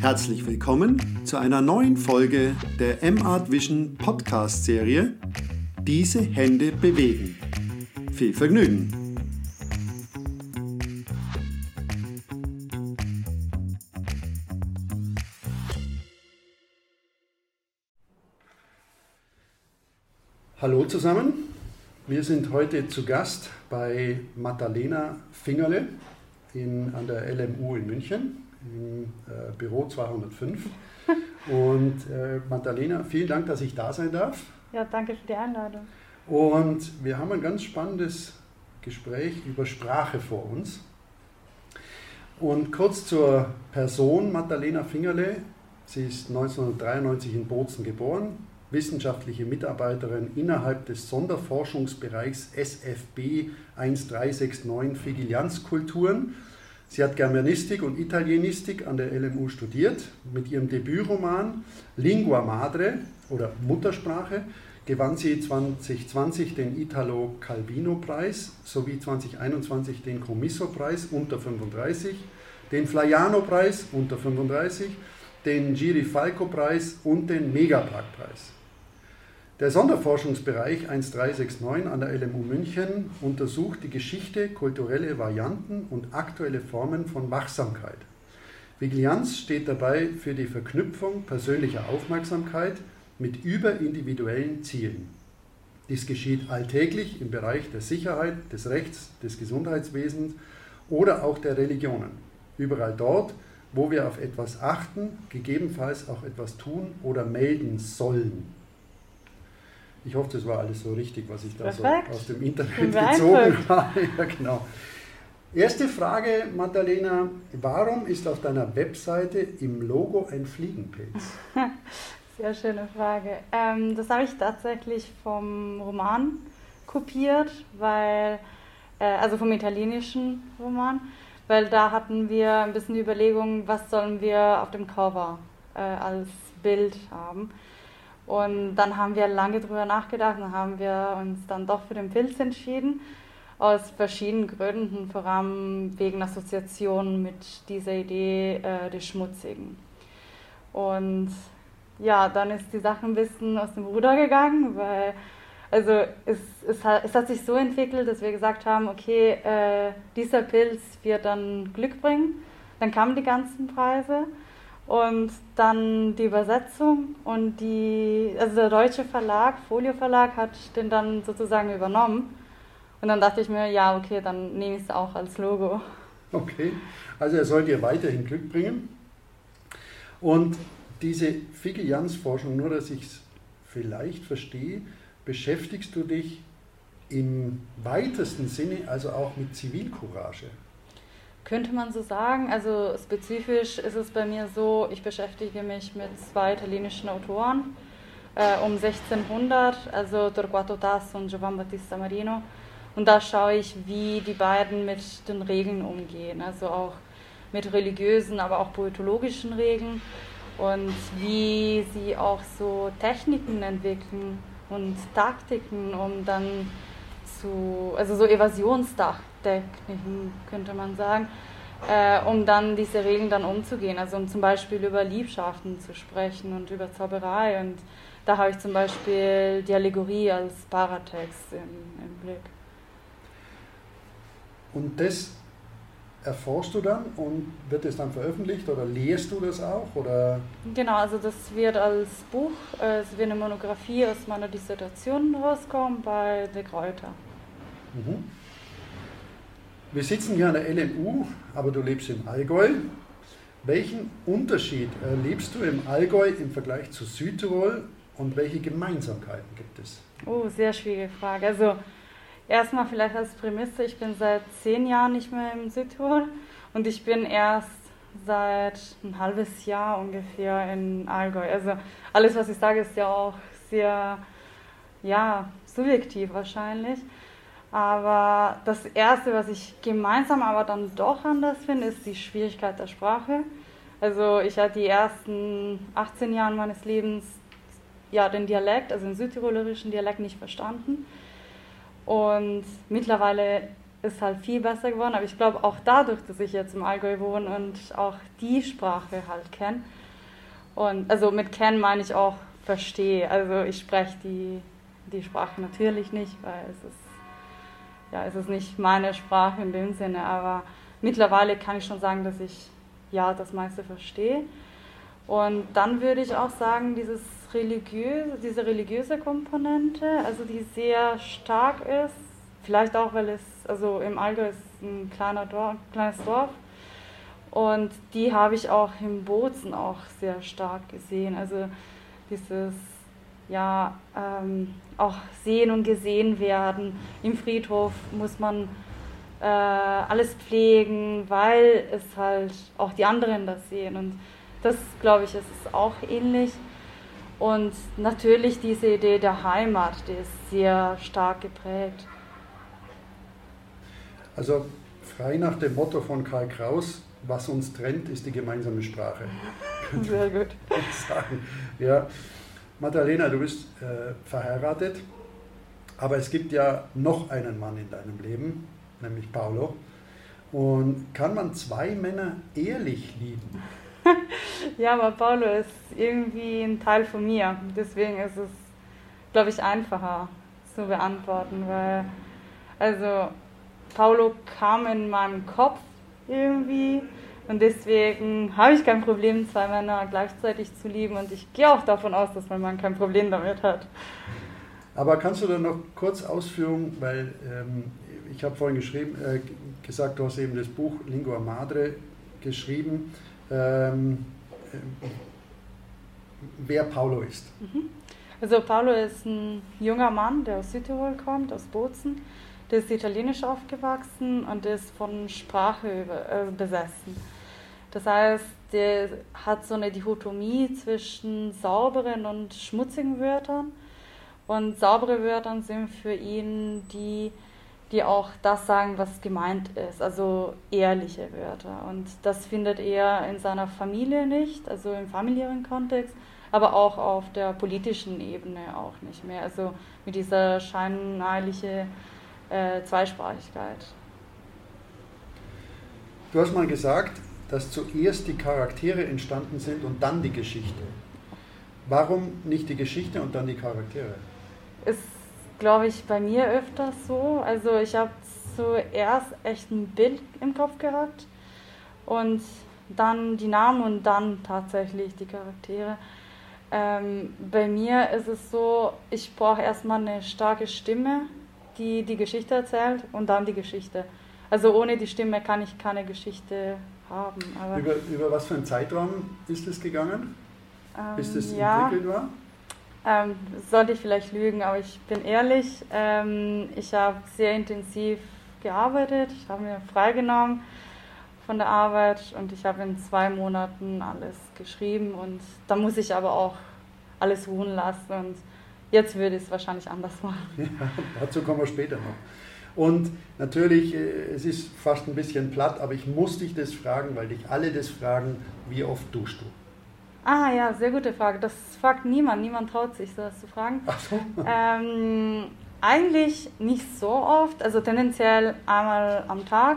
Herzlich willkommen zu einer neuen Folge der M-Art Vision Podcast Serie Diese Hände bewegen. Viel Vergnügen! Hallo zusammen, wir sind heute zu Gast bei Magdalena Fingerle in, an der LMU in München im äh, Büro 205. Und äh, Magdalena, vielen Dank, dass ich da sein darf. Ja, danke für die Einladung. Und wir haben ein ganz spannendes Gespräch über Sprache vor uns. Und kurz zur Person Magdalena Fingerle. Sie ist 1993 in Bozen geboren, wissenschaftliche Mitarbeiterin innerhalb des Sonderforschungsbereichs SFB 1369 Figilianzkulturen. Sie hat Germanistik und Italienistik an der LMU studiert. Mit ihrem Debütroman Lingua Madre oder Muttersprache gewann sie 2020 den Italo Calvino Preis sowie 2021 den Comiso Preis unter 35, den Flaiano Preis unter 35, den Giri Falco Preis und den Megapark Preis. Der Sonderforschungsbereich 1369 an der LMU München untersucht die Geschichte, kulturelle Varianten und aktuelle Formen von Wachsamkeit. Vigilianz steht dabei für die Verknüpfung persönlicher Aufmerksamkeit mit überindividuellen Zielen. Dies geschieht alltäglich im Bereich der Sicherheit, des Rechts, des Gesundheitswesens oder auch der Religionen. Überall dort, wo wir auf etwas achten, gegebenenfalls auch etwas tun oder melden sollen. Ich hoffe, das war alles so richtig, was ich da Perfekt. so aus dem Internet gezogen habe. ja, genau. Erste Frage, Magdalena. Warum ist auf deiner Webseite im Logo ein Fliegenpilz? Sehr schöne Frage. Ähm, das habe ich tatsächlich vom Roman kopiert, weil, äh, also vom italienischen Roman, weil da hatten wir ein bisschen die Überlegung, was sollen wir auf dem Cover äh, als Bild haben. Und dann haben wir lange drüber nachgedacht und haben wir uns dann doch für den Pilz entschieden. Aus verschiedenen Gründen, vor allem wegen Assoziationen mit dieser Idee äh, des Schmutzigen. Und ja, dann ist die Sache ein bisschen aus dem Ruder gegangen, weil also es, es, hat, es hat sich so entwickelt, dass wir gesagt haben, okay, äh, dieser Pilz wird dann Glück bringen. Dann kamen die ganzen Preise und dann die Übersetzung und die, also der deutsche Verlag, Folio Verlag, hat den dann sozusagen übernommen. Und dann dachte ich mir, ja, okay, dann nehme ich es auch als Logo. Okay, also er soll dir weiterhin Glück bringen. Und diese Figelians-Forschung, nur dass ich es vielleicht verstehe, beschäftigst du dich im weitesten Sinne also auch mit Zivilcourage. Könnte man so sagen. Also spezifisch ist es bei mir so, ich beschäftige mich mit zwei italienischen Autoren äh, um 1600, also Torquato Tasso und Giovan Battista Marino. Und da schaue ich, wie die beiden mit den Regeln umgehen, also auch mit religiösen, aber auch poetologischen Regeln und wie sie auch so Techniken entwickeln und Taktiken, um dann zu, also so Evasionstechniken könnte man sagen, äh, um dann diese Regeln dann umzugehen. Also um zum Beispiel über Liebschaften zu sprechen und über Zauberei. Und da habe ich zum Beispiel die Allegorie als Paratext im, im Blick. Und das erforschst du dann und wird es dann veröffentlicht oder lehrst du das auch? Oder? Genau, also das wird als Buch, äh, es wird eine Monographie aus meiner Dissertation rauskommen bei De Kräuter. Mhm. Wir sitzen hier an der LMU, aber du lebst im Allgäu. Welchen Unterschied erlebst du im Allgäu im Vergleich zu Südtirol und welche Gemeinsamkeiten gibt es? Oh, sehr schwierige Frage. Also erstmal vielleicht als Prämisse, ich bin seit zehn Jahren nicht mehr im Südtirol und ich bin erst seit ein halbes Jahr ungefähr in Allgäu. Also alles, was ich sage, ist ja auch sehr, ja, subjektiv wahrscheinlich. Aber das Erste, was ich gemeinsam aber dann doch anders finde, ist die Schwierigkeit der Sprache. Also ich hatte die ersten 18 Jahre meines Lebens ja den Dialekt, also den südtirolerischen Dialekt nicht verstanden. Und mittlerweile ist halt viel besser geworden. Aber ich glaube auch dadurch, dass ich jetzt im Allgäu wohne und auch die Sprache halt kenne. Und also mit kennen meine ich auch verstehe. Also ich spreche die, die Sprache natürlich nicht, weil es ist, ja, es ist nicht meine Sprache in dem Sinne. Aber mittlerweile kann ich schon sagen, dass ich ja das meiste verstehe. Und dann würde ich auch sagen, dieses religiöse, diese religiöse Komponente, also die sehr stark ist, vielleicht auch, weil es, also im Allgäu ist ein kleiner Dorf, kleines Dorf, und die habe ich auch im Bozen auch sehr stark gesehen. Also dieses, ja, ähm, auch sehen und gesehen werden. Im Friedhof muss man äh, alles pflegen, weil es halt auch die anderen das sehen. Und das, glaube ich, ist auch ähnlich. Und natürlich diese Idee der Heimat, die ist sehr stark geprägt. Also frei nach dem Motto von Karl Kraus, was uns trennt, ist die gemeinsame Sprache. Sehr gut. sagen. Ja. Madalena, du bist äh, verheiratet, aber es gibt ja noch einen Mann in deinem Leben, nämlich Paolo. Und kann man zwei Männer ehrlich lieben? ja, aber Paulo ist irgendwie ein Teil von mir. Deswegen ist es, glaube ich, einfacher zu beantworten, weil, also, Paulo kam in meinem Kopf irgendwie und deswegen habe ich kein Problem, zwei Männer gleichzeitig zu lieben und ich gehe auch davon aus, dass mein Mann kein Problem damit hat. Aber kannst du dann noch kurz ausführen, weil ähm, ich habe vorhin geschrieben, äh, gesagt, du hast eben das Buch Lingua Madre geschrieben ähm, wer Paulo ist. Mhm. Also Paulo ist ein junger Mann, der aus Südtirol kommt, aus Bozen. Der ist italienisch aufgewachsen und ist von Sprache äh, besessen. Das heißt, der hat so eine Dichotomie zwischen sauberen und schmutzigen Wörtern. Und saubere Wörter sind für ihn die die auch das sagen, was gemeint ist, also ehrliche Wörter. Und das findet er in seiner Familie nicht, also im familiären Kontext, aber auch auf der politischen Ebene auch nicht mehr, also mit dieser scheinheilige äh, Zweisprachigkeit. Du hast mal gesagt, dass zuerst die Charaktere entstanden sind und dann die Geschichte. Warum nicht die Geschichte und dann die Charaktere? Es glaube ich, bei mir öfters so. Also ich habe zuerst echt ein Bild im Kopf gehabt und dann die Namen und dann tatsächlich die Charaktere. Ähm, bei mir ist es so, ich brauche erstmal eine starke Stimme, die die Geschichte erzählt und dann die Geschichte. Also ohne die Stimme kann ich keine Geschichte haben. über, über was für einen Zeitraum ist es gegangen, ähm, bis das ja, entwickelt war? Ähm, sollte ich vielleicht lügen, aber ich bin ehrlich. Ähm, ich habe sehr intensiv gearbeitet. Ich habe mir freigenommen von der Arbeit und ich habe in zwei Monaten alles geschrieben und da muss ich aber auch alles ruhen lassen und jetzt würde ich es wahrscheinlich anders machen. Ja, dazu kommen wir später noch. Und natürlich, äh, es ist fast ein bisschen platt, aber ich muss dich das fragen, weil dich alle das fragen, wie oft duschst du? Ah ja, sehr gute Frage. Das fragt niemand. Niemand traut sich, sowas zu fragen. Ach so. Ähm, eigentlich nicht so oft, also tendenziell einmal am Tag.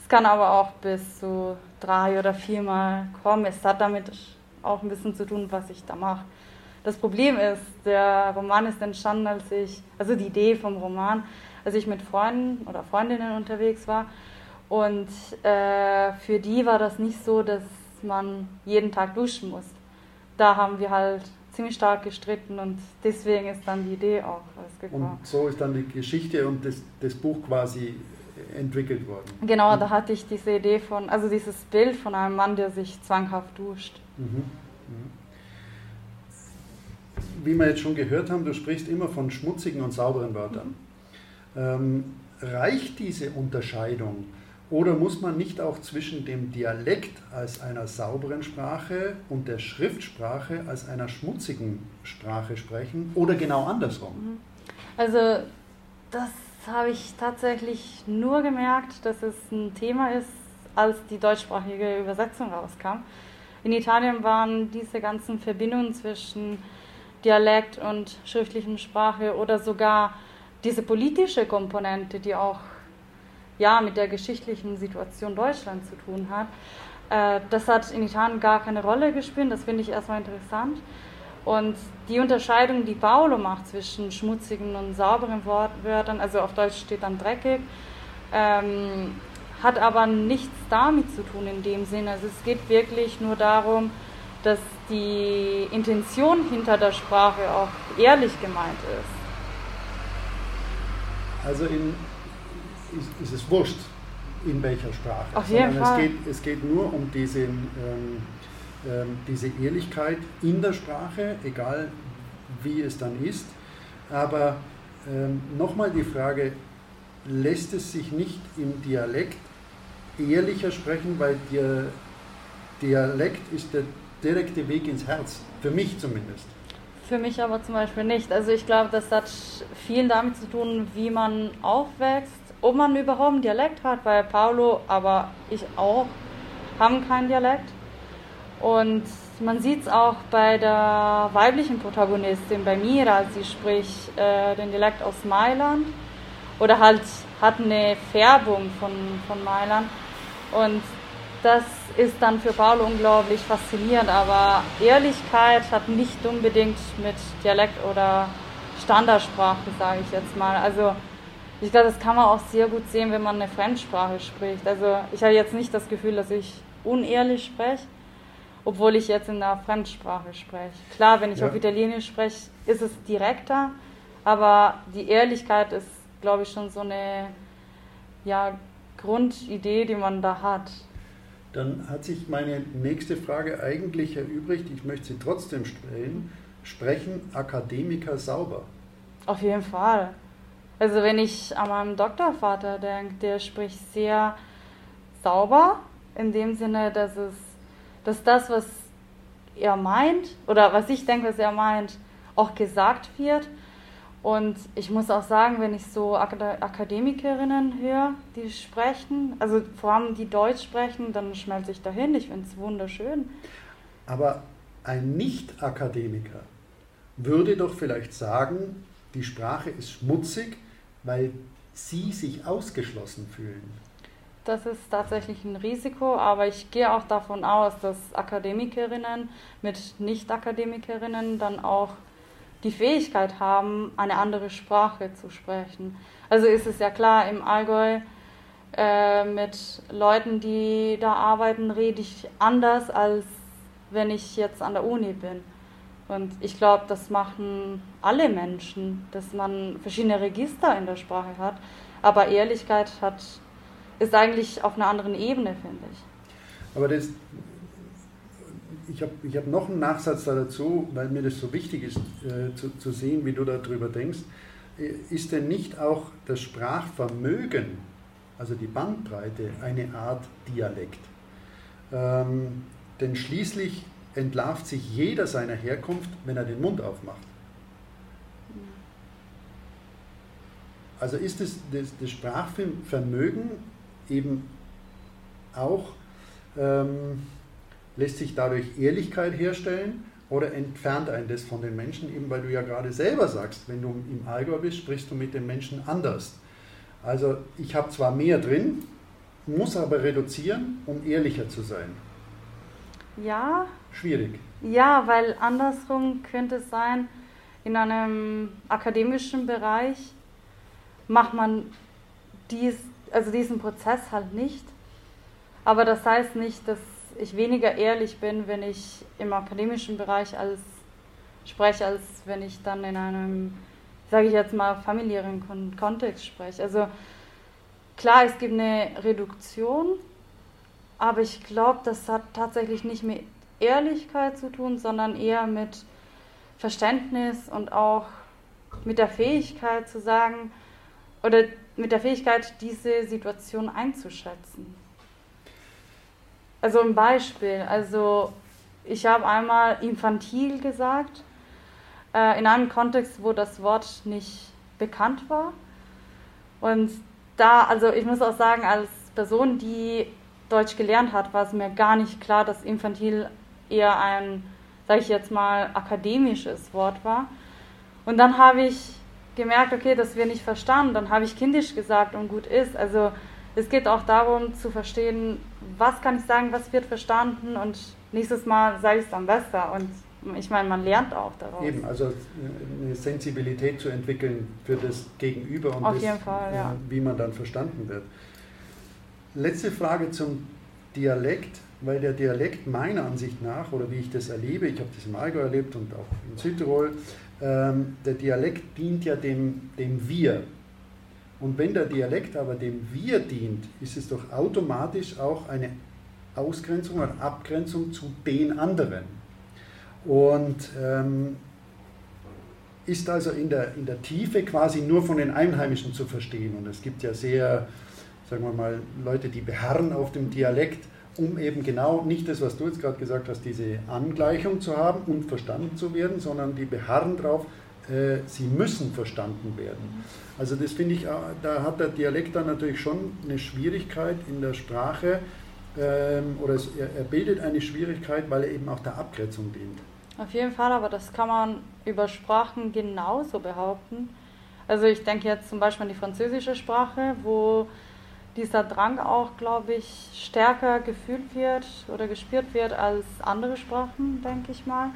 Es kann aber auch bis zu drei oder viermal kommen. Es hat damit auch ein bisschen zu tun, was ich da mache. Das Problem ist, der Roman ist entstanden, als ich, also die Idee vom Roman, als ich mit Freunden oder Freundinnen unterwegs war. Und äh, für die war das nicht so, dass man jeden Tag duschen muss da haben wir halt ziemlich stark gestritten und deswegen ist dann die Idee auch rausgekommen. Und so ist dann die Geschichte und das, das Buch quasi entwickelt worden. Genau, mhm. da hatte ich diese Idee von, also dieses Bild von einem Mann, der sich zwanghaft duscht. Mhm. Mhm. Wie wir jetzt schon gehört haben, du sprichst immer von schmutzigen und sauberen Wörtern. Ähm, reicht diese Unterscheidung oder muss man nicht auch zwischen dem Dialekt als einer sauberen Sprache und der Schriftsprache als einer schmutzigen Sprache sprechen oder genau andersrum? Mhm. Also das habe ich tatsächlich nur gemerkt, dass es ein Thema ist, als die deutschsprachige Übersetzung rauskam. In Italien waren diese ganzen Verbindungen zwischen Dialekt und schriftlichen Sprache oder sogar diese politische Komponente, die auch ja mit der geschichtlichen Situation Deutschlands zu tun hat. Äh, das hat in Italien gar keine Rolle gespielt, das finde ich erstmal interessant. Und die Unterscheidung, die Paolo macht zwischen schmutzigen und sauberen Wörtern, also auf Deutsch steht dann dreckig, ähm, hat aber nichts damit zu tun in dem Sinne. Also es geht wirklich nur darum, dass die Intention hinter der Sprache auch ehrlich gemeint ist. Also in, ist, ist es wurscht, in welcher Sprache. Auf jeden Sondern Fall. Es geht, es geht nur um diese, ähm, ähm, diese Ehrlichkeit in der Sprache, egal wie es dann ist. Aber ähm, nochmal die Frage, lässt es sich nicht im Dialekt ehrlicher sprechen, weil der Dialekt ist der direkte Weg ins Herz, für mich zumindest. Für mich aber zum Beispiel nicht. Also ich glaube, das hat viel damit zu tun, wie man aufwächst, ob man überhaupt einen Dialekt hat, weil Paulo, aber ich auch, haben keinen Dialekt. Und man sieht es auch bei der weiblichen Protagonistin, bei Mira, sie spricht äh, den Dialekt aus Mailand oder halt hat eine Färbung von, von Mailand. Und das ist dann für Paulo unglaublich faszinierend, aber Ehrlichkeit hat nicht unbedingt mit Dialekt oder Standardsprache, sage ich jetzt mal. Also ich glaube, das kann man auch sehr gut sehen, wenn man eine Fremdsprache spricht. Also ich habe jetzt nicht das Gefühl, dass ich unehrlich spreche, obwohl ich jetzt in einer Fremdsprache spreche. Klar, wenn ich ja. auf Italienisch spreche, ist es direkter, aber die Ehrlichkeit ist, glaube ich, schon so eine ja, Grundidee, die man da hat. Dann hat sich meine nächste Frage eigentlich erübrigt. Ich möchte sie trotzdem stellen. Sprechen Akademiker sauber? Auf jeden Fall. Also wenn ich an meinen Doktorvater denke, der spricht sehr sauber, in dem Sinne, dass es, dass das, was er meint, oder was ich denke, was er meint, auch gesagt wird. Und ich muss auch sagen, wenn ich so Akademikerinnen höre, die sprechen, also vor allem die Deutsch sprechen, dann schmelze ich dahin. Ich finde es wunderschön. Aber ein Nicht-Akademiker würde doch vielleicht sagen, die Sprache ist schmutzig, weil sie sich ausgeschlossen fühlen. Das ist tatsächlich ein Risiko, aber ich gehe auch davon aus, dass Akademikerinnen mit Nicht-Akademikerinnen dann auch die Fähigkeit haben, eine andere Sprache zu sprechen. Also ist es ja klar, im Allgäu äh, mit Leuten, die da arbeiten, rede ich anders, als wenn ich jetzt an der Uni bin. Und ich glaube, das machen alle Menschen, dass man verschiedene Register in der Sprache hat. Aber Ehrlichkeit hat, ist eigentlich auf einer anderen Ebene, finde ich. Aber das, ich habe ich hab noch einen Nachsatz da dazu, weil mir das so wichtig ist, äh, zu, zu sehen, wie du darüber denkst. Äh, ist denn nicht auch das Sprachvermögen, also die Bandbreite, eine Art Dialekt? Ähm, denn schließlich entlarvt sich jeder seiner Herkunft, wenn er den Mund aufmacht. Also ist das, das, das Sprachvermögen eben auch, ähm, lässt sich dadurch Ehrlichkeit herstellen oder entfernt einen das von den Menschen, eben weil du ja gerade selber sagst, wenn du im Allgäu bist, sprichst du mit den Menschen anders. Also ich habe zwar mehr drin, muss aber reduzieren, um ehrlicher zu sein. Ja. Schwierig. Ja, weil andersrum könnte es sein, in einem akademischen Bereich macht man dies, also diesen Prozess halt nicht. Aber das heißt nicht, dass ich weniger ehrlich bin, wenn ich im akademischen Bereich als spreche, als wenn ich dann in einem, sage ich jetzt mal, familiären Kontext spreche. Also klar, es gibt eine Reduktion, aber ich glaube, das hat tatsächlich nicht mit Ehrlichkeit zu tun, sondern eher mit Verständnis und auch mit der Fähigkeit zu sagen oder mit der Fähigkeit, diese Situation einzuschätzen. Also ein Beispiel, also ich habe einmal infantil gesagt, äh, in einem Kontext, wo das Wort nicht bekannt war. Und da, also ich muss auch sagen, als Person, die Deutsch gelernt hat, war es mir gar nicht klar, dass infantil eher ein, sage ich jetzt mal, akademisches Wort war. Und dann habe ich gemerkt, okay, das wird nicht verstanden. Dann habe ich kindisch gesagt und gut ist. Also es geht auch darum zu verstehen, was kann ich sagen, was wird verstanden und nächstes Mal sage ich es dann besser. Und ich meine, man lernt auch daraus. Eben, also eine Sensibilität zu entwickeln für das Gegenüber und das, Fall, ja. äh, wie man dann verstanden wird. Letzte Frage zum Dialekt, weil der Dialekt meiner Ansicht nach, oder wie ich das erlebe, ich habe das im Allgäu erlebt und auch in Südtirol, ähm, der Dialekt dient ja dem, dem Wir. Und wenn der Dialekt aber dem Wir dient, ist es doch automatisch auch eine Ausgrenzung oder Abgrenzung zu den anderen. Und ähm, ist also in der, in der Tiefe quasi nur von den Einheimischen zu verstehen. Und es gibt ja sehr, sagen wir mal, Leute, die beharren auf dem Dialekt, um eben genau nicht das, was du jetzt gerade gesagt hast, diese Angleichung zu haben und verstanden zu werden, sondern die beharren darauf, sie müssen verstanden werden. Also das finde ich, äh, da hat der Dialekt dann natürlich schon eine Schwierigkeit in der Sprache ähm, oder es, er bildet eine Schwierigkeit, weil er eben auch der Abgrenzung dient. Auf jeden Fall, aber das kann man über Sprachen genauso behaupten. Also ich denke jetzt zum Beispiel an die französische Sprache, wo dieser Drang auch, glaube ich, stärker gefühlt wird oder gespürt wird als andere Sprachen, denke ich mal.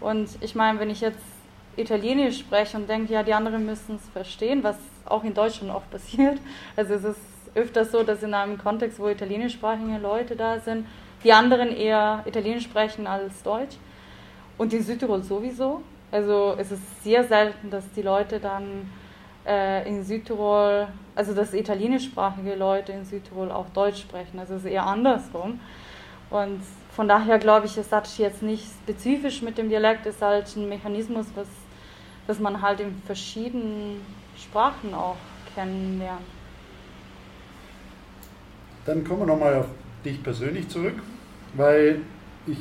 Und ich meine, wenn ich jetzt Italienisch spreche und denke, ja, die anderen müssen es verstehen, was auch in Deutschland oft passiert. Also es ist öfters so, dass in einem Kontext, wo italienischsprachige Leute da sind, die anderen eher Italienisch sprechen als Deutsch. Und in Südtirol sowieso. Also es ist sehr selten, dass die Leute dann äh, in Südtirol, also dass italienischsprachige Leute in Südtirol auch Deutsch sprechen. Also es ist eher andersrum. Und von daher glaube ich, es hat jetzt nicht spezifisch mit dem Dialekt, es ist halt ein Mechanismus, was, das man halt in verschiedenen Sprachen auch kennenlernt. Dann kommen wir nochmal auf dich persönlich zurück, weil ich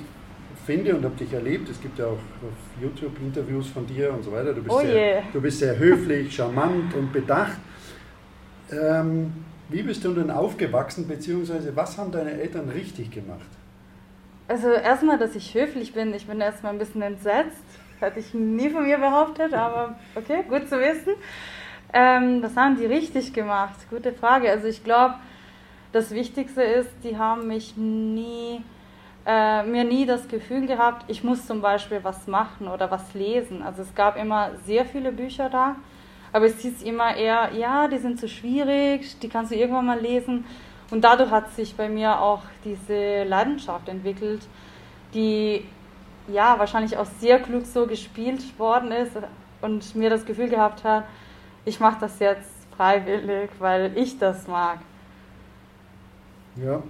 finde und habe dich erlebt, es gibt ja auch auf YouTube Interviews von dir und so weiter, du bist, Oh sehr, du bist sehr höflich, charmant und bedacht. Ähm, wie bist du denn aufgewachsen, beziehungsweise was haben deine Eltern richtig gemacht? Also erstmal, dass ich höflich bin. Ich bin erstmal ein bisschen entsetzt. Hätte ich nie von mir behauptet, aber okay, gut zu wissen. Ähm, was haben die richtig gemacht? Gute Frage. Also ich glaube, das Wichtigste ist, die haben mich nie, äh, mir nie das Gefühl gehabt, ich muss zum Beispiel was machen oder was lesen. Also es gab immer sehr viele Bücher da, aber es hieß immer eher, ja, die sind zu schwierig, die kannst du irgendwann mal lesen. Und dadurch hat sich bei mir auch diese Leidenschaft entwickelt, die ja wahrscheinlich auch sehr klug so gespielt worden ist und mir das Gefühl gehabt hat, ich mache das jetzt freiwillig, weil ich das mag. Ja,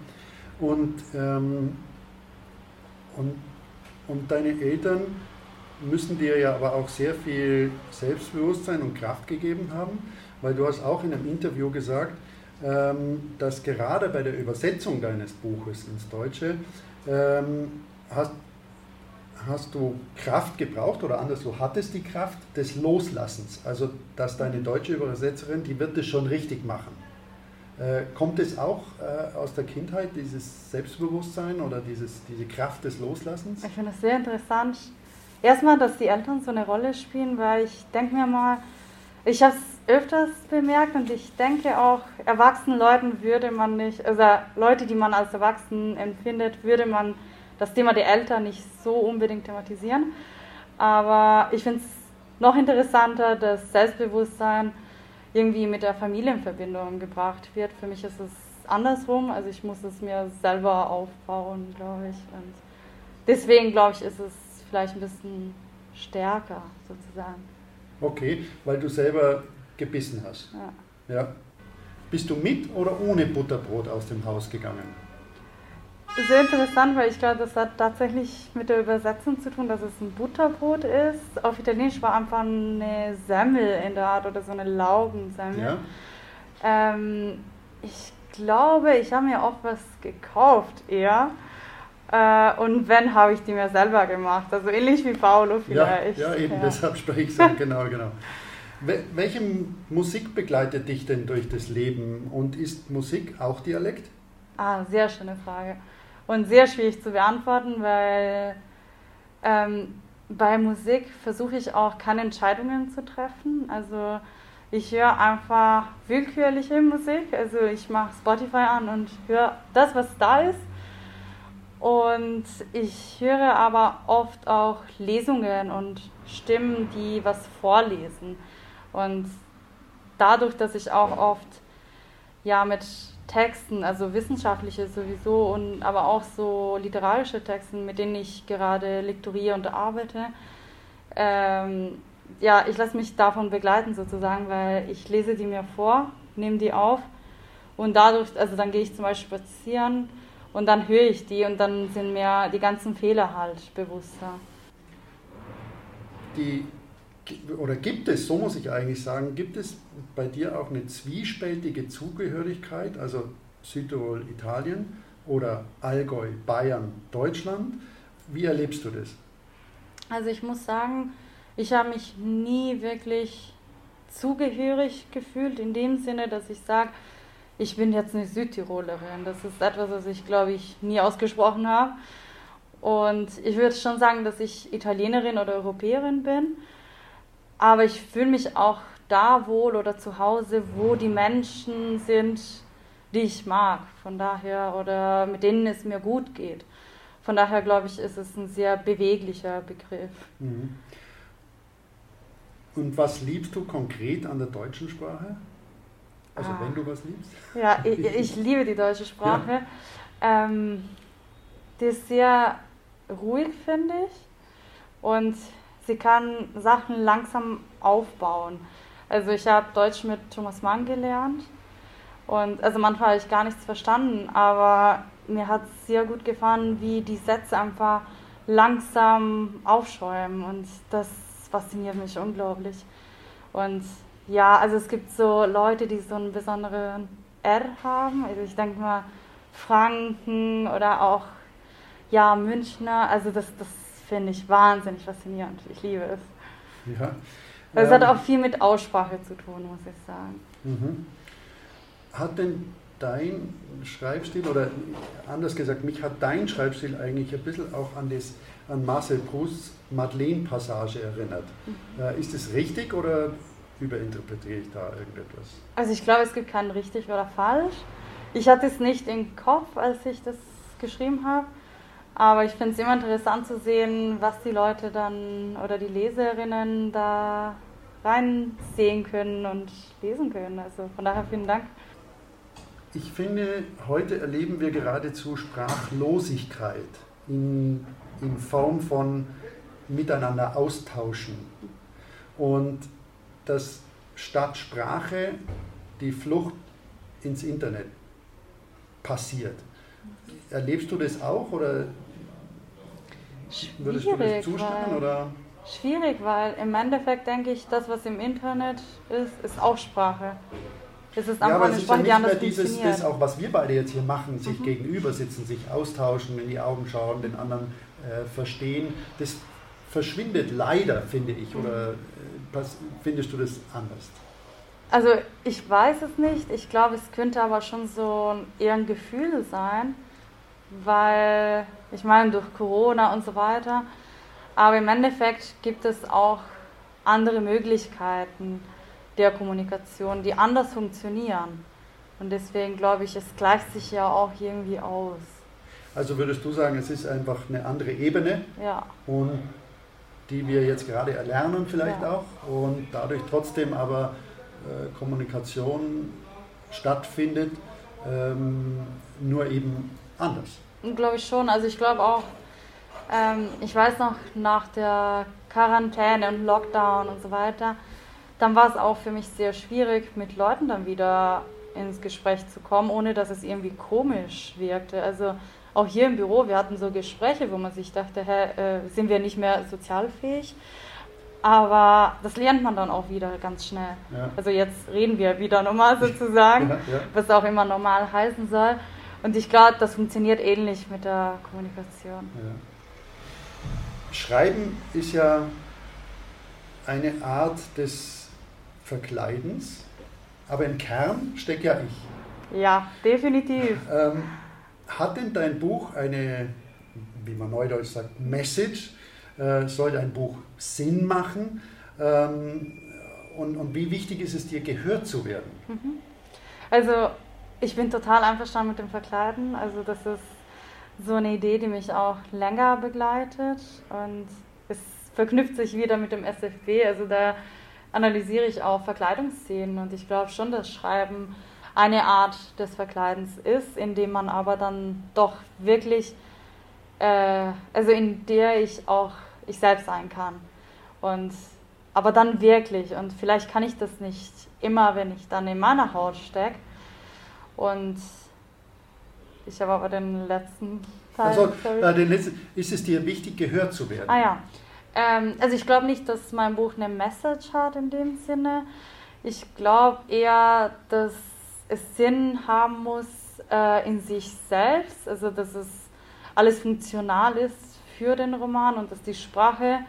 und, ähm, und, und deine Eltern müssen dir ja aber auch sehr viel Selbstbewusstsein und Kraft gegeben haben, weil du hast auch in einem Interview gesagt, ähm, dass gerade bei der Übersetzung deines Buches ins Deutsche ähm, hast, hast du Kraft gebraucht oder anders, du hattest die Kraft des Loslassens. Also, dass deine deutsche Übersetzerin, die wird es schon richtig machen. Äh, kommt es auch äh, aus der Kindheit, dieses Selbstbewusstsein oder dieses, diese Kraft des Loslassens? Ich finde es sehr interessant. Erstmal, dass die Eltern so eine Rolle spielen, weil ich denke mir mal, ich habe es öfters bemerkt und ich denke auch, erwachsenen Leuten würde man nicht, also Leute, die man als erwachsen empfindet, würde man das Thema der Eltern nicht so unbedingt thematisieren. Aber ich finde es noch interessanter, dass Selbstbewusstsein irgendwie mit der Familie in Verbindung gebracht wird. Für mich ist es andersrum, also ich muss es mir selber aufbauen, glaube ich. Und deswegen glaube ich, ist es vielleicht ein bisschen stärker sozusagen. Okay, weil du selber gebissen hast. Ja. Ja. Bist du mit oder ohne Butterbrot aus dem Haus gegangen? Sehr interessant, weil ich glaube, das hat tatsächlich mit der Übersetzung zu tun, dass es ein Butterbrot ist. Auf Italienisch war einfach eine Semmel in der Art oder so eine Laubensemmel. Ja. Ähm, ich glaube, ich habe mir auch was gekauft eher. Äh, und wenn, habe ich die mir selber gemacht. Also ähnlich wie Paolo vielleicht. Ja, ja eben, Ja. deshalb spreche ich so, genau, genau. Wel- Welche Musik begleitet dich denn durch das Leben und ist Musik auch Dialekt? Ah, sehr schöne Frage. Und sehr schwierig zu beantworten, weil ähm, bei Musik versuche ich auch keine Entscheidungen zu treffen. Also Ich höre einfach willkürliche Musik. Also ich mache Spotify an und höre das, was da ist. Und ich höre aber oft auch Lesungen und Stimmen, die was vorlesen. Und dadurch, dass ich auch oft ja mit Texten, also wissenschaftliche sowieso und aber auch so literarische Texten, mit denen ich gerade lektoriere und arbeite. Ähm, ja, ich lasse mich davon begleiten sozusagen, weil ich lese die mir vor, nehme die auf und dadurch, also dann gehe ich zum Beispiel spazieren und dann höre ich die und dann sind mir die ganzen Fehler halt bewusster. Die oder gibt es, so muss ich eigentlich sagen, gibt es bei dir auch eine zwiespältige Zugehörigkeit, also Südtirol, Italien oder Allgäu, Bayern, Deutschland? Wie erlebst du das? Also ich muss sagen, ich habe mich nie wirklich zugehörig gefühlt, in dem Sinne, dass ich sage, ich bin jetzt eine Südtirolerin. Das ist etwas, was ich, glaube ich, nie ausgesprochen habe. Und ich würde schon sagen, dass ich Italienerin oder Europäerin bin. Aber ich fühle mich auch da wohl oder zu Hause, wo die Menschen sind, die ich mag. Von daher, oder mit denen es mir gut geht. Von daher glaube ich, ist es ein sehr beweglicher Begriff. Mhm. Und was liebst du konkret an der deutschen Sprache? Also ah. wenn du was liebst? Ja, ich, ich liebe die deutsche Sprache. Ja. Ähm, die ist sehr ruhig, finde ich. Und sie kann Sachen langsam aufbauen. Also ich habe Deutsch mit Thomas Mann gelernt und also manchmal habe ich gar nichts verstanden, aber mir hat es sehr gut gefallen, wie die Sätze einfach langsam aufschäumen und das fasziniert mich unglaublich. Und ja, also es gibt so Leute, die so einen besonderen R haben. Also ich denke mal Franken oder auch ja Münchner. Also das, das finde ich wahnsinnig faszinierend. Ich liebe es. Ja. Es ähm, hat auch viel mit Aussprache zu tun, muss ich sagen. Mhm. Hat denn dein Schreibstil, oder anders gesagt, mich hat dein Schreibstil eigentlich ein bisschen auch an, das, an Marcel Prousts Madeleine-Passage erinnert. Mhm. Äh, ist es richtig oder überinterpretiere ich da irgendetwas? Also ich glaube, es gibt keinen richtig oder falsch. Ich hatte es nicht im Kopf, als ich das geschrieben habe. Aber ich finde es immer interessant zu sehen, was die Leute dann oder die Leserinnen da reinsehen können und lesen können. Also von daher vielen Dank. Ich finde, heute erleben wir geradezu Sprachlosigkeit in, in Form von miteinander austauschen. Und dass statt Sprache die Flucht ins Internet passiert. Erlebst du das auch oder Würdest du das zustimmen? Oder? Schwierig, weil im Endeffekt denke ich, das, was im Internet ist, ist auch Sprache. Es ist einfach ja, eine Sprache, ja die anders dieses, das auch, was wir beide jetzt hier machen, sich mhm. gegenüber sitzen, sich austauschen, in die Augen schauen, den anderen äh, verstehen, das verschwindet leider, finde ich. Oder äh, was, findest du das anders? Also ich weiß es nicht. Ich glaube, es könnte aber schon so eher ein Gefühl sein, weil ich meine durch Corona und so weiter. Aber im Endeffekt gibt es auch andere Möglichkeiten der Kommunikation, die anders funktionieren. Und deswegen glaube ich, es gleicht sich ja auch irgendwie aus. Also würdest du sagen, es ist einfach eine andere Ebene, ja. und die wir jetzt gerade erlernen vielleicht ja. auch und dadurch trotzdem aber äh, Kommunikation stattfindet, ähm, nur eben anders. Glaube ich schon. Also ich glaube auch, ähm, ich weiß noch, nach der Quarantäne und Lockdown und so weiter, dann war es auch für mich sehr schwierig, mit Leuten dann wieder ins Gespräch zu kommen, ohne dass es irgendwie komisch wirkte. Also auch hier im Büro, wir hatten so Gespräche, wo man sich dachte, hä, äh, sind wir nicht mehr sozialfähig? Aber das lernt man dann auch wieder ganz schnell. Ja. Also jetzt reden wir wieder normal sozusagen, ja, ja. was auch immer normal heißen soll. Und ich glaube, das funktioniert ähnlich mit der Kommunikation. Schreiben ist ja eine Art des Verkleidens, aber im Kern steckt ja ich. Ja, definitiv. Ähm, hat denn dein Buch eine, wie man neudeutsch sagt, Message? Äh, soll dein Buch Sinn machen? Ähm, und, und wie wichtig ist es dir, gehört zu werden? Mhm. Also ich bin total einverstanden mit dem Verkleiden. Also das ist so eine Idee, die mich auch länger begleitet und es verknüpft sich wieder mit dem SFB. Also da analysiere ich auch Verkleidungsszenen und ich glaube schon, dass Schreiben eine Art des Verkleidens ist, indem man aber dann doch wirklich, äh, also in der ich auch ich selbst sein kann. Und aber dann wirklich. Und vielleicht kann ich das nicht immer, wenn ich dann in meiner Haut stecke. Und ich habe aber den letzten Teil. Also, äh, den letzten, ist es dir wichtig, gehört zu werden? Ah ja. Ähm, also ich glaube nicht, dass mein Buch eine Message hat in dem Sinne. Ich glaube eher, dass es Sinn haben muss äh, in sich selbst, also dass es alles funktional ist für den Roman und dass die Sprache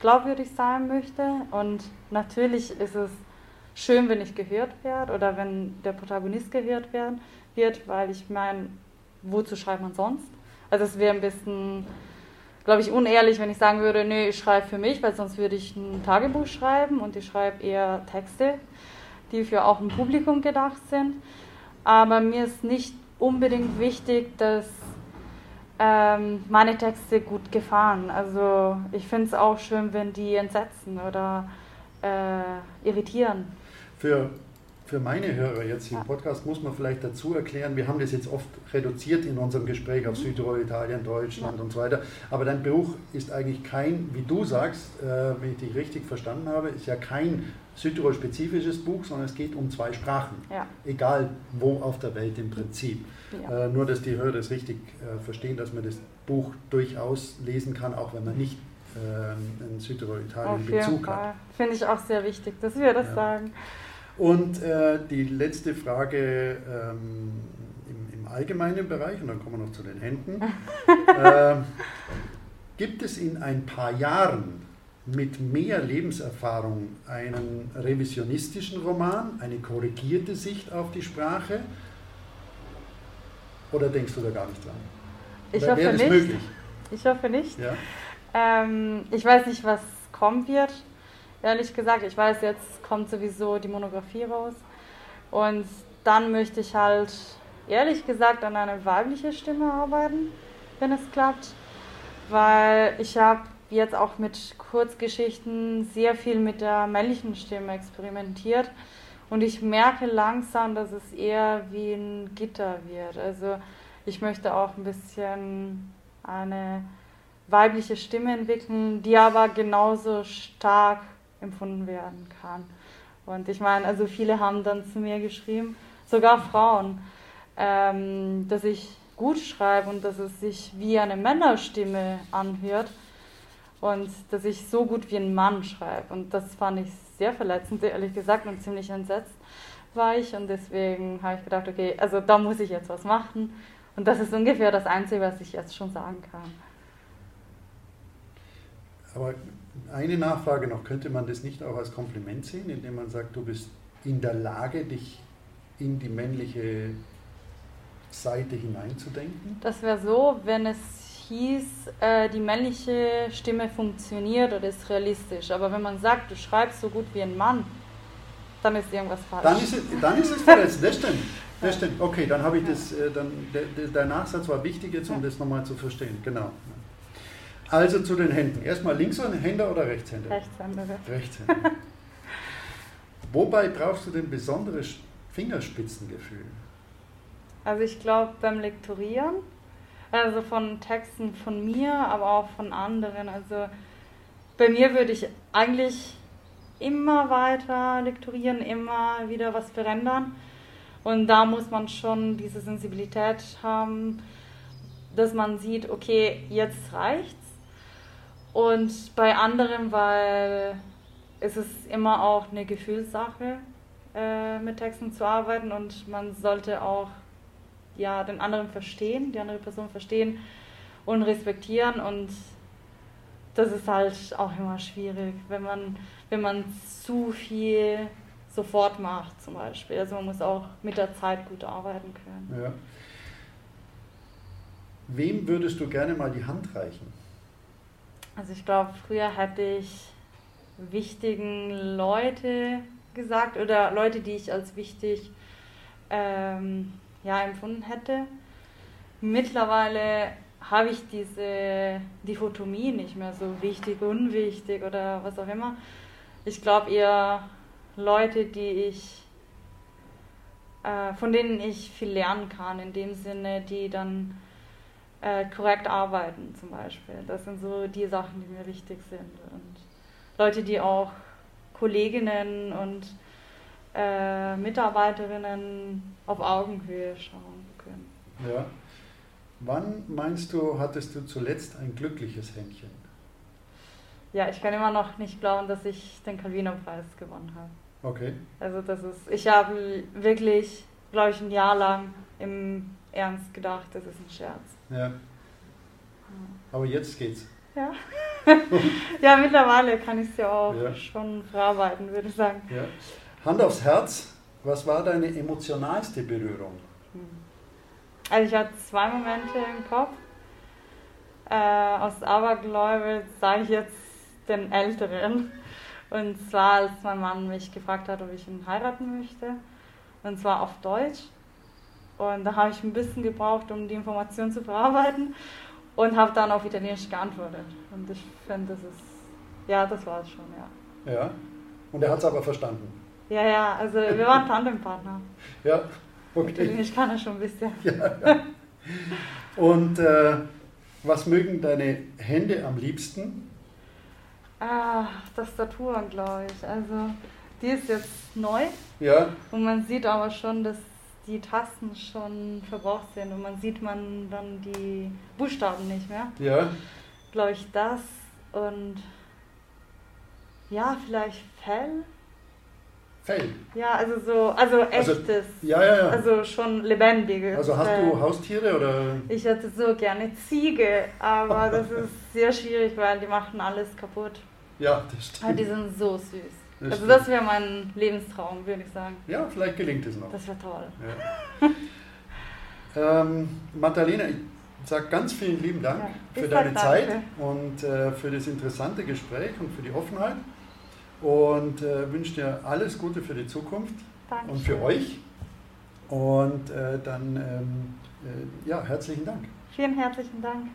glaubwürdig sein möchte. Und natürlich ist es schön, wenn ich gehört werde oder wenn der Protagonist gehört werden wird, weil ich meine, wozu schreibt man sonst? Also es wäre ein bisschen, glaube ich, unehrlich, wenn ich sagen würde, nee, ich schreibe für mich, weil sonst würde ich ein Tagebuch schreiben und ich schreibe eher Texte, die für auch ein Publikum gedacht sind. Aber mir ist nicht unbedingt wichtig, dass ähm, meine Texte gut gefallen. Also ich finde es auch schön, wenn die entsetzen oder äh, irritieren. Für, für meine Hörer jetzt hier im Podcast muss man vielleicht dazu erklären, wir haben das jetzt oft reduziert in unserem Gespräch auf mhm. Südtirol, Italien, Deutschland und so weiter. Aber dein Buch ist eigentlich kein, wie du sagst, äh, wenn ich dich richtig verstanden habe, ist ja kein Südtirol-spezifisches Buch, sondern es geht um zwei Sprachen. Ja. Egal wo auf der Welt im Prinzip. Ja. Äh, nur, dass die Hörer das richtig äh, verstehen, dass man das Buch durchaus lesen kann, auch wenn man nicht äh, einen Südtirol-Italien-Bezug hat. Finde ich auch sehr wichtig, dass wir das ja. sagen. Und äh, die letzte Frage ähm, im, im, allgemeinen Bereich, und dann kommen wir noch zu den Händen. Ähm, gibt es in ein paar Jahren mit mehr Lebenserfahrung einen revisionistischen Roman, eine korrigierte Sicht auf die Sprache? Oder denkst du da gar nicht dran? Ich hoffe nicht. Möglich? Ich hoffe nicht. Ja? Ähm, ich weiß nicht, was kommen wird. Ehrlich gesagt, ich weiß, jetzt kommt sowieso die Monographie raus. Und dann möchte ich halt, ehrlich gesagt, an eine weibliche Stimme arbeiten, wenn es klappt. Weil ich habe jetzt auch mit Kurzgeschichten sehr viel mit der männlichen Stimme experimentiert. Und ich merke langsam, dass es eher wie ein Gitter wird. Also ich möchte auch ein bisschen eine weibliche Stimme entwickeln, die aber genauso stark empfunden werden kann. Und ich meine, also viele haben dann zu mir geschrieben, sogar Frauen, ähm, dass ich gut schreibe und dass es sich wie eine Männerstimme anhört und dass ich so gut wie ein Mann schreibe. Und das fand ich sehr verletzend, ehrlich gesagt, und ziemlich entsetzt war ich. Und deswegen habe ich gedacht, okay, also da muss ich jetzt was machen. Und das ist ungefähr das Einzige, was ich jetzt schon sagen kann. Aber eine Nachfrage noch, könnte man das nicht auch als Kompliment sehen, indem man sagt, du bist in der Lage, dich in die männliche Seite hineinzudenken? Das wäre so, wenn es hieß, äh, die männliche Stimme funktioniert oder ist realistisch. Aber wenn man sagt, du schreibst so gut wie ein Mann, dann ist irgendwas falsch. Dann ist es, dann ist es verletzt, das stimmt. Das stimmt. Okay, dann habe ich das, äh, dann, der, der, Nachsatz war wichtig jetzt, um das nochmal zu verstehen. Genau. Also zu den Händen. Erstmal Linkshänder oder Rechtshänder? Rechtshänder. Rechtshänder. Wobei brauchst du denn besonderes Fingerspitzengefühl? Also ich glaube beim Lektorieren also von Texten von mir, aber auch von anderen. Also bei mir würde ich eigentlich immer weiter lektorieren, immer wieder was verändern. Und da muss man schon diese Sensibilität haben, dass man sieht, okay, jetzt reicht's. Und bei anderen, weil es ist immer auch eine Gefühlssache, äh, mit Texten zu arbeiten und man sollte auch ja, den anderen verstehen, die andere Person verstehen und respektieren und das ist halt auch immer schwierig, wenn man, wenn man zu viel sofort macht zum Beispiel. Also man muss auch mit der Zeit gut arbeiten können. Ja. Wem würdest du gerne mal die Hand reichen? Also ich glaube, früher hätte ich wichtigen Leute gesagt oder Leute, die ich als wichtig ähm, ja, empfunden hätte. Mittlerweile habe ich diese Dichotomie nicht mehr so wichtig, unwichtig oder was auch immer. Ich glaube eher Leute, die ich, äh, von denen ich viel lernen kann, in dem Sinne, die dann äh, korrekt arbeiten zum Beispiel. Das sind so die Sachen, die mir wichtig sind. Und Leute, die auch Kolleginnen und äh, Mitarbeiterinnen auf Augenhöhe schauen können. Ja. Wann meinst du, hattest du zuletzt ein glückliches Händchen? Ja, ich kann immer noch nicht glauben, dass ich den Calvino-Preis gewonnen habe. Okay. Also das ist, ich habe wirklich, glaube ich, ein Jahr lang im Ernst gedacht, das ist ein Scherz. Ja. Aber jetzt geht's. Ja. ja, mittlerweile kann ich es ja auch ja. schon verarbeiten, würde ich sagen. Ja. Hand aufs Herz, was war deine emotionalste Berührung? Also ich hatte zwei Momente im Kopf. Äh, aus Abergläube sage ich jetzt den Älteren. Und zwar, als mein Mann mich gefragt hat, ob ich ihn heiraten möchte. Und zwar auf Deutsch. Und da habe ich ein bisschen gebraucht, um die Information zu verarbeiten. Und habe dann auf Italienisch geantwortet. Und ich finde, das ist, ja, das war es schon, ja. Ja. Und er hat es aber verstanden. Ja, ja, also wir waren Tandempartner. ja, okay. Italienisch kann er schon ein bisschen. ja, ja. Und äh, was mögen deine Hände am liebsten? Ah, Tastaturen, glaube ich. Also, die ist jetzt neu. Ja. Und man sieht aber schon, dass die Tasten schon verbraucht sind und man sieht man dann die Buchstaben nicht mehr. Ja. Glaube ich das und ja, vielleicht Fell. Fell. Ja, also so, also, also echtes. Also, ja, ja, ja. Also schon lebendige. Also hast Fell. du Haustiere oder? Ich hätte so gerne Ziege, aber das ist sehr schwierig, weil die machen alles kaputt. Ja, das stimmt. Aber die sind so süß. Das also das wäre mein Lebenstraum, würde ich sagen. Ja, vielleicht gelingt es noch. Das wäre toll. Ja. ähm, Magdalena, ich sage ganz vielen lieben Dank ja, für deine Zeit und äh, für das interessante Gespräch und für die Offenheit und äh, wünsche dir alles Gute für die Zukunft Dankeschön. und für euch. Und äh, dann, ähm, äh, ja, herzlichen Dank. Vielen herzlichen Dank.